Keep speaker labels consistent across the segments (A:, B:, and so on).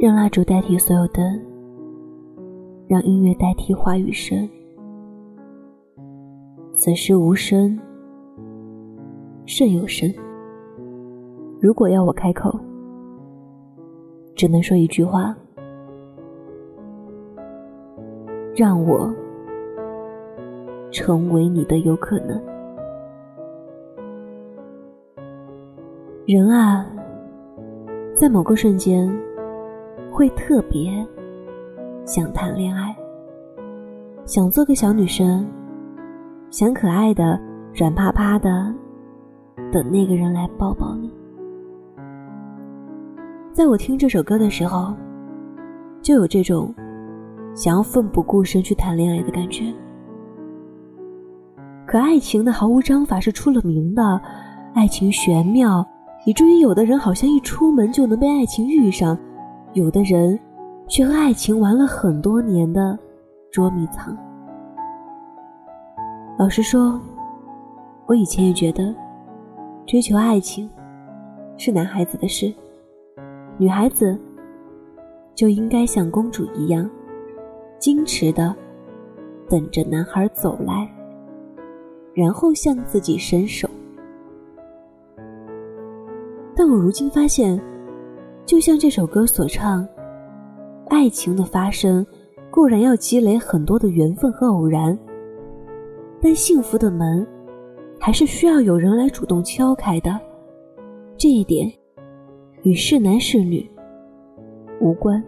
A: 让蜡烛代替所有灯，让音乐代替话语声。此时无声，胜有声。如果要我开口，只能说一句话：让我成为你的有可能。人啊，在某个瞬间。会特别想谈恋爱，想做个小女生，想可爱的、软趴趴的，等那个人来抱抱你。在我听这首歌的时候，就有这种想要奋不顾身去谈恋爱的感觉。可爱情的毫无章法是出了名的，爱情玄妙，以至于有的人好像一出门就能被爱情遇上。有的人却和爱情玩了很多年的捉迷藏。老实说，我以前也觉得追求爱情是男孩子的事，女孩子就应该像公主一样矜持的等着男孩走来，然后向自己伸手。但我如今发现。就像这首歌所唱，爱情的发生固然要积累很多的缘分和偶然，但幸福的门还是需要有人来主动敲开的。这一点与是男是女无关。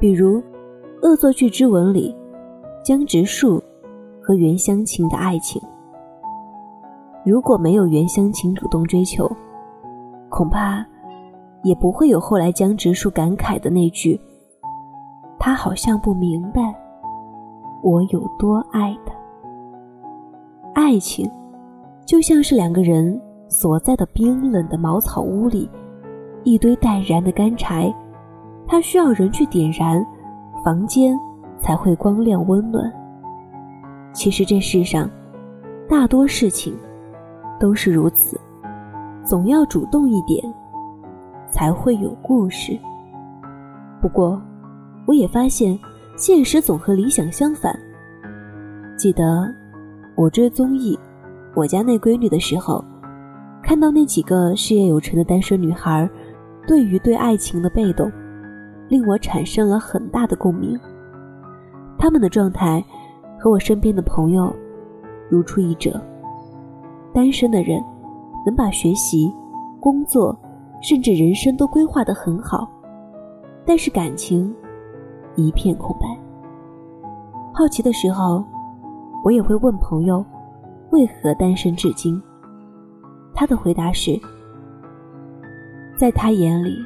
A: 比如《恶作剧之吻》里江直树和袁湘琴的爱情，如果没有袁湘琴主动追求，恐怕。也不会有后来江直树感慨的那句：“他好像不明白我有多爱他。”爱情就像是两个人所在的冰冷的茅草屋里，一堆待燃的干柴，它需要人去点燃，房间才会光亮温暖。其实这世上大多事情都是如此，总要主动一点。才会有故事。不过，我也发现现实总和理想相反。记得我追综艺《我家那闺女》的时候，看到那几个事业有成的单身女孩，对于对爱情的被动，令我产生了很大的共鸣。他们的状态和我身边的朋友如出一辙。单身的人能把学习、工作。甚至人生都规划得很好，但是感情一片空白。好奇的时候，我也会问朋友为何单身至今。他的回答是：在他眼里，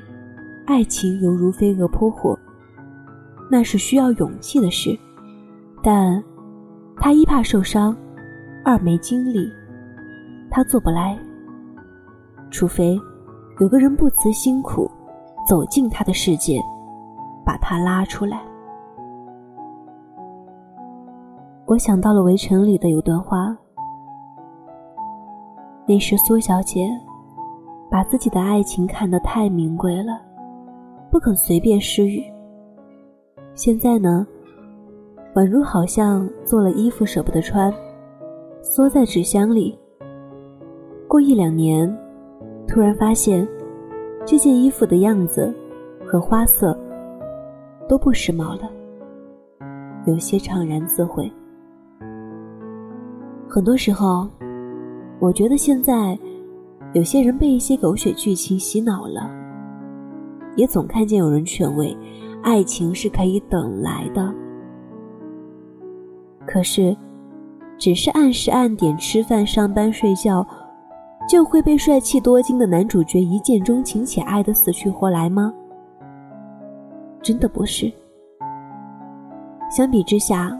A: 爱情犹如飞蛾扑火，那是需要勇气的事，但他一怕受伤，二没精力，他做不来，除非。有个人不辞辛苦走进他的世界，把他拉出来。我想到了《围城》里的有段话：那时苏小姐把自己的爱情看得太名贵了，不肯随便施予。现在呢，宛如好像做了衣服舍不得穿，缩在纸箱里。过一两年。突然发现，这件衣服的样子和花色都不时髦了，有些怅然自悔。很多时候，我觉得现在有些人被一些狗血剧情洗脑了，也总看见有人劝慰，爱情是可以等来的。可是，只是按时按点吃饭、上班、睡觉。就会被帅气多金的男主角一见钟情且爱得死去活来吗？真的不是。相比之下，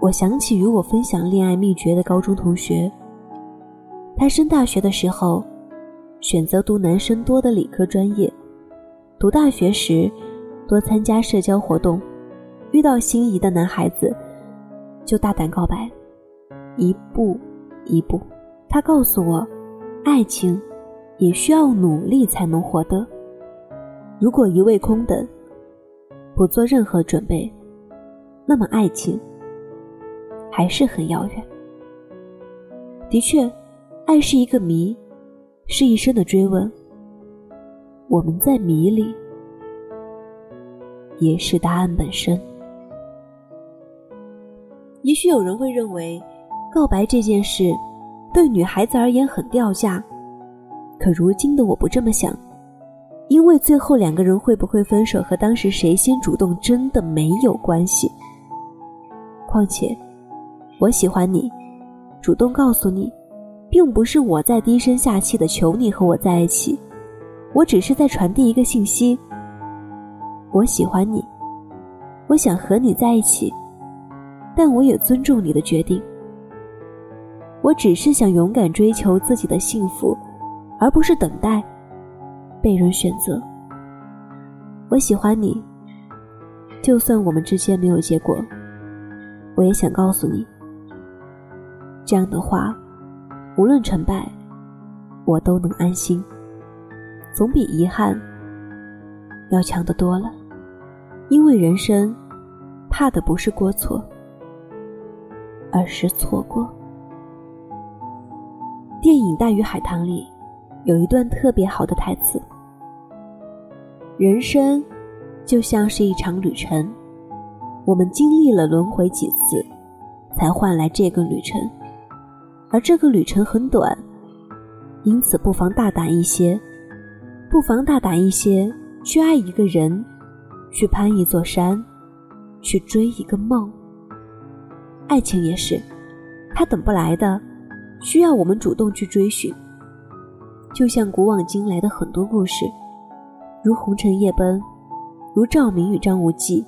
A: 我想起与我分享恋爱秘诀的高中同学。他升大学的时候，选择读男生多的理科专业。读大学时，多参加社交活动，遇到心仪的男孩子，就大胆告白，一步一步。他告诉我。爱情也需要努力才能获得。如果一味空等，不做任何准备，那么爱情还是很遥远。的确，爱是一个谜，是一生的追问。我们在谜里，也是答案本身。也许有人会认为，告白这件事对女孩子而言很掉价，可如今的我不这么想，因为最后两个人会不会分手和当时谁先主动真的没有关系。况且，我喜欢你，主动告诉你，并不是我在低声下气的求你和我在一起。我只是在传递一个信息。我喜欢你，我想和你在一起，但我也尊重你的决定。我只是想勇敢追求自己的幸福，而不是等待被人选择。我喜欢你，就算我们之间没有结果，我也想告诉你，这样的话，无论成败，我都能安心。总比遗憾要强得多了，因为人生怕的不是过错，而是错过。电影《大鱼海棠》里有一段特别好的台词：“人生就像是一场旅程，我们经历了轮回几次，才换来这个旅程，而这个旅程很短，因此不妨大胆一些。”不妨大胆一些，去爱一个人，去攀一座山，去追一个梦。爱情也是，它等不来的，需要我们主动去追寻。就像古往今来的很多故事，如红尘夜奔，如赵敏与张无忌，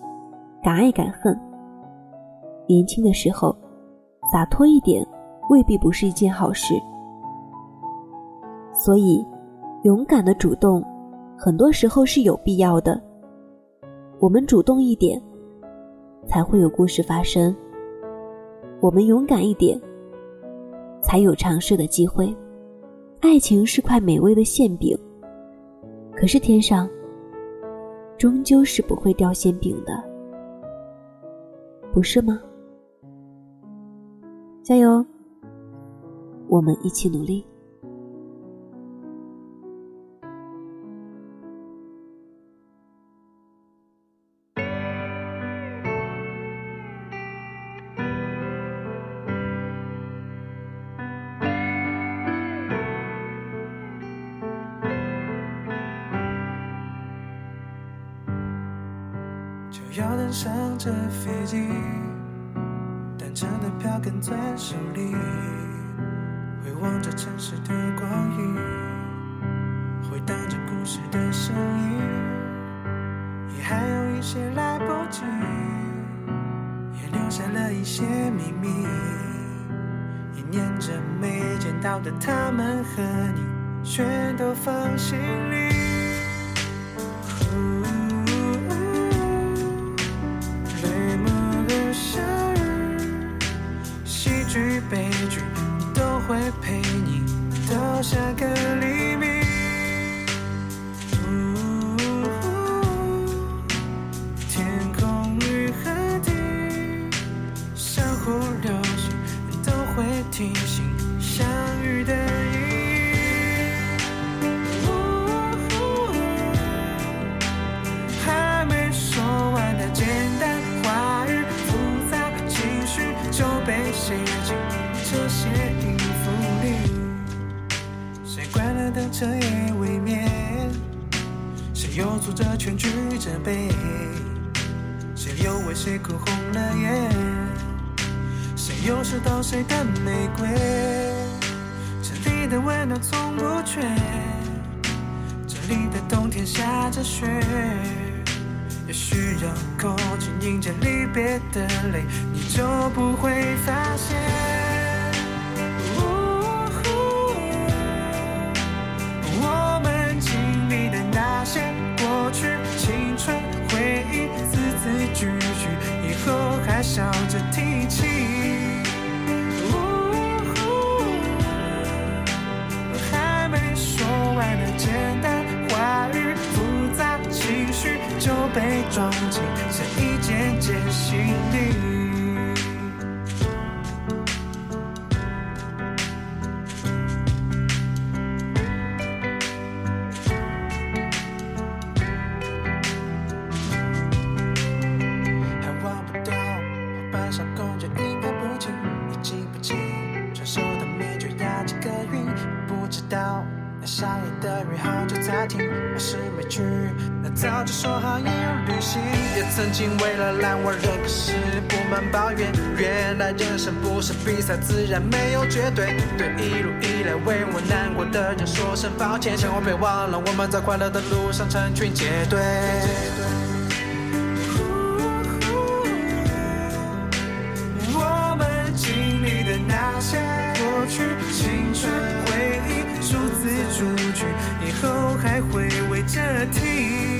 A: 敢爱敢恨。年轻的时候，洒脱一点，未必不是一件好事。所以。勇敢的主动，很多时候是有必要的。我们主动一点，才会有故事发生；我们勇敢一点，才有尝试的机会。爱情是块美味的馅饼，可是天上终究是不会掉馅饼的，不是吗？加油，我们一起努力。
B: 要登上这飞机，单程的票跟在手里，回望着城市的光影，回荡着故事的声音，也还有一些来不及，也留下了一些秘密，也念着没见到的他们和你，全都放心里。会提醒相遇的意义。还没说完的简单话语，复杂情绪就被写进这些音符里。快乐的彻夜未眠，谁又做着全剧责备？谁又为谁哭红了眼？又收到谁的玫瑰？这里的温暖从不缺，这里的冬天下着雪。也许有空气迎着离别的泪，你就不会发现。我们经历的那些过去、青春、回忆，字字句句，以后还想。被装进这一件件行李。还忘不掉我班上公爵应该不轻，你记不起传说的面具压几个韵？不知道那夏夜的约好久才停，还是没去？早就说好也要旅行，也曾经为了烂玩人，可是不满抱怨。原来人生不是比赛，自然没有绝对。对一路以来为我难过的人说声抱歉，千万别忘了我们在快乐的路上成群结队。我们经历的那些过去，青春回忆，数字主句，以后还会为这题。